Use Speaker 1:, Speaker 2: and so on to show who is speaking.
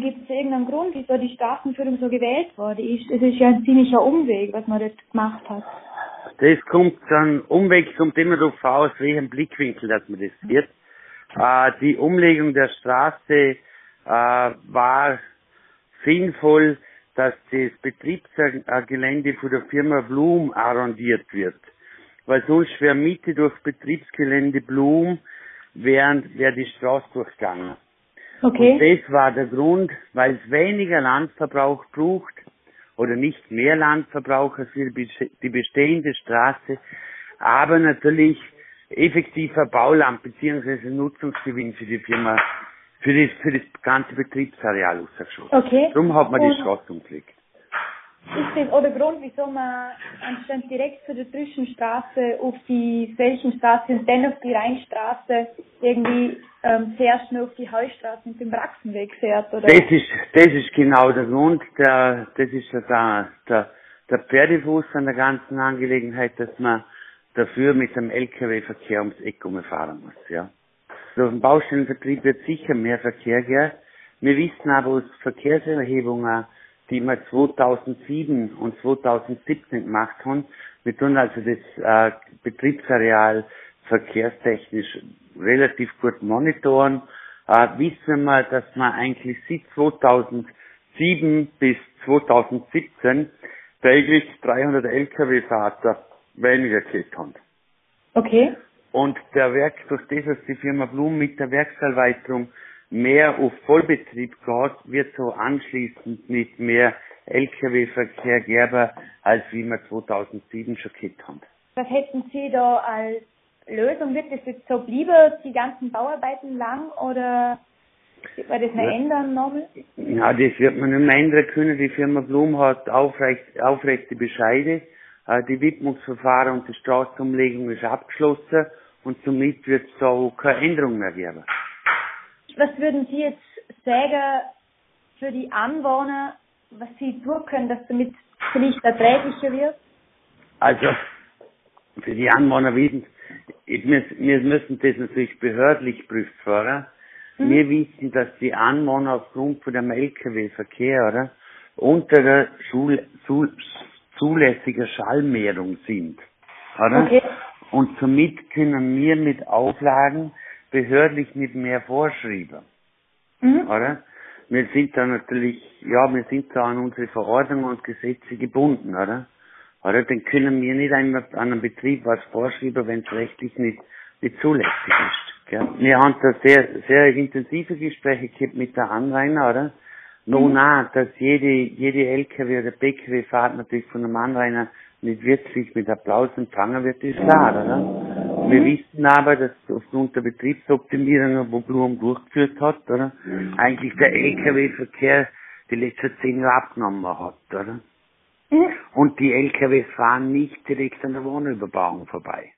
Speaker 1: Gibt es irgendeinen Grund, wieso die Straßenführung so gewählt ist? Es ist ja ein ziemlicher Umweg, was man dort gemacht hat.
Speaker 2: Das kommt dann, Umweg kommt immer darauf aus, welchen Blickwinkel dass man das sieht. Äh, die Umlegung der Straße äh, war sinnvoll, dass das Betriebsgelände von der Firma Blum arrondiert wird. Weil sonst wäre Mitte durch Betriebsgelände Blum, während wäre die Straße durchgegangen.
Speaker 1: Okay.
Speaker 2: Und das war der Grund, weil es weniger Landverbrauch braucht oder nicht mehr Landverbrauch als die bestehende Straße, aber natürlich effektiver Bauland bzw. Nutzungsgewinn für die Firma, für das, für das ganze Betriebsareal ausgeschossen.
Speaker 1: Okay.
Speaker 2: Darum hat man
Speaker 1: Und-
Speaker 2: die Straße umgelegt.
Speaker 1: Ist das auch der Grund, wieso man anstatt direkt von der Trüschenstraße auf die Felchenstraße und dann auf die Rheinstraße irgendwie ähm, sehr schnell auf die Heustraße mit dem Brachsenweg fährt, oder?
Speaker 2: Das ist, das ist genau der Grund, der, das ist der, der, der Pferdefuß an der ganzen Angelegenheit, dass man dafür mit dem LKW-Verkehr ums Eck umfahren muss, ja. Durch den Baustellenvertrieb wird sicher mehr Verkehr gehen. Wir wissen aber aus Verkehrserhebungen, die wir 2007 und 2017 gemacht haben, wir tun also das äh, Betriebsareal verkehrstechnisch relativ gut monitoren, äh, wissen wir, dass wir eigentlich seit 2007 bis 2017 täglich 300 Lkw-Fahrer weniger gehabt haben.
Speaker 1: Okay.
Speaker 2: Und der Werk, durch das, dass die Firma Blum mit der Werkserweiterung mehr auf Vollbetrieb geht, wird so anschließend mit mehr Lkw-Verkehr geben, als wie wir 2007 schon gehabt haben.
Speaker 1: Was hätten Sie da als Lösung? Wird das jetzt so bleiben, die ganzen Bauarbeiten lang, oder wird man das noch
Speaker 2: Ja.
Speaker 1: ändern nochmal?
Speaker 2: Ja, das wird man nicht mehr ändern können. Die Firma Blum hat aufrecht, aufrechte Bescheide. Äh, Die Widmungsverfahren und die Straßenumlegung ist abgeschlossen und somit wird es da auch keine Änderung mehr geben.
Speaker 1: Was würden Sie jetzt sagen für die Anwohner, was sie tun können, dass damit vielleicht erträglicher wird?
Speaker 2: Also, für die Anwohner wissen, wir, müssen das natürlich behördlich prüft fahren.
Speaker 1: Mhm.
Speaker 2: Wir wissen, dass die Anwohner aufgrund von dem LKW-Verkehr, oder, unter der Schul, Schul, zulässiger Schallmehrung sind, oder?
Speaker 1: Okay.
Speaker 2: Und somit können wir mit Auflagen behördlich nicht mehr vorschreiben
Speaker 1: Mhm.
Speaker 2: oder? Wir sind da natürlich, ja, wir sind da an unsere Verordnungen und Gesetze gebunden, oder? Oder? Dann können wir nicht einmal an einem Betrieb was vorschreiben, wenn es rechtlich nicht, nicht zulässig ist. Gell? Wir haben da sehr, sehr intensive Gespräche gehabt mit der Anrainer, oder? No,
Speaker 1: Mhm.
Speaker 2: na, dass jede, jede LKW oder PKW-Fahrt natürlich von einem Anrainer nicht wirklich mit Applaus empfangen wird, ist klar, oder? Wir wissen aber, dass aufgrund der Betriebsoptimierung, wo Blum durchgeführt hat, oder? Eigentlich der LKW-Verkehr die letzten zehn Jahre abgenommen hat, oder?
Speaker 1: Mhm.
Speaker 2: Und die LKWs fahren nicht direkt an der Wohnüberbauung vorbei.